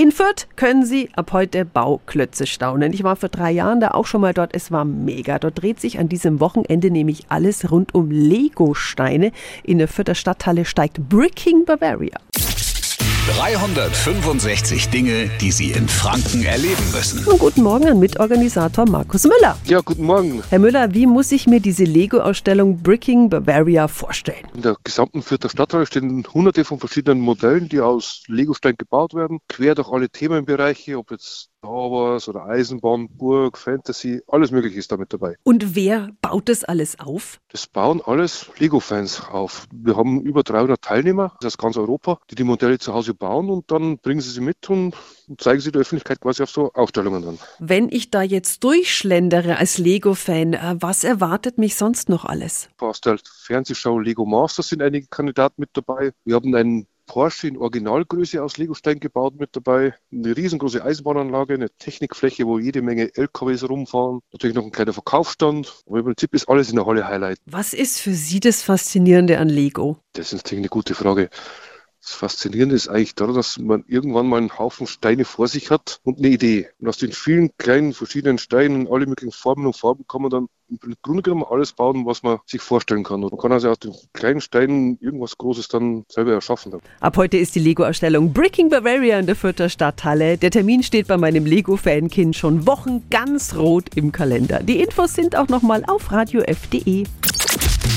In Fürth können Sie ab heute Bauklötze staunen. Ich war vor drei Jahren da auch schon mal dort. Es war mega. Dort dreht sich an diesem Wochenende nämlich alles rund um Lego-Steine. In der Fürther Stadthalle steigt Bricking Bavaria. 365 Dinge, die Sie in Franken erleben müssen. Und guten Morgen an Mitorganisator Markus Müller. Ja, guten Morgen. Herr Müller, wie muss ich mir diese Lego-Ausstellung Bricking Bavaria vorstellen? In der gesamten Vierter Stadthalle stehen hunderte von verschiedenen Modellen, die aus Legostein gebaut werden, quer durch alle Themenbereiche, ob jetzt Star Wars oder Eisenbahn, Burg, Fantasy, alles mögliche ist damit dabei. Und wer baut das alles auf? Das bauen alles Lego-Fans auf. Wir haben über 300 Teilnehmer aus ganz Europa, die die Modelle zu Hause bauen und dann bringen sie sie mit und zeigen sie der Öffentlichkeit quasi auf so Ausstellungen dann. Wenn ich da jetzt durchschlendere als Lego-Fan, äh, was erwartet mich sonst noch alles? Fast halt Fernsehshow Lego Masters sind einige Kandidaten mit dabei. Wir haben einen Porsche in Originalgröße aus Legostein gebaut mit dabei. Eine riesengroße Eisenbahnanlage, eine Technikfläche, wo jede Menge LKWs rumfahren. Natürlich noch ein kleiner Verkaufsstand. Aber im Prinzip ist alles in der Halle Highlight. Was ist für Sie das Faszinierende an Lego? Das ist natürlich eine gute Frage. Das Faszinierende ist eigentlich daran, dass man irgendwann mal einen Haufen Steine vor sich hat und eine Idee. Und aus den vielen kleinen verschiedenen Steinen, alle möglichen Formen und Farben, kann man dann im Grunde genommen alles bauen, was man sich vorstellen kann. Und man kann also aus den kleinen Steinen irgendwas Großes dann selber erschaffen. Ab heute ist die Lego-Ausstellung Bricking Bavaria in der Fürther Stadthalle. Der Termin steht bei meinem Lego-Fankind schon Wochen ganz rot im Kalender. Die Infos sind auch nochmal auf radiof.de.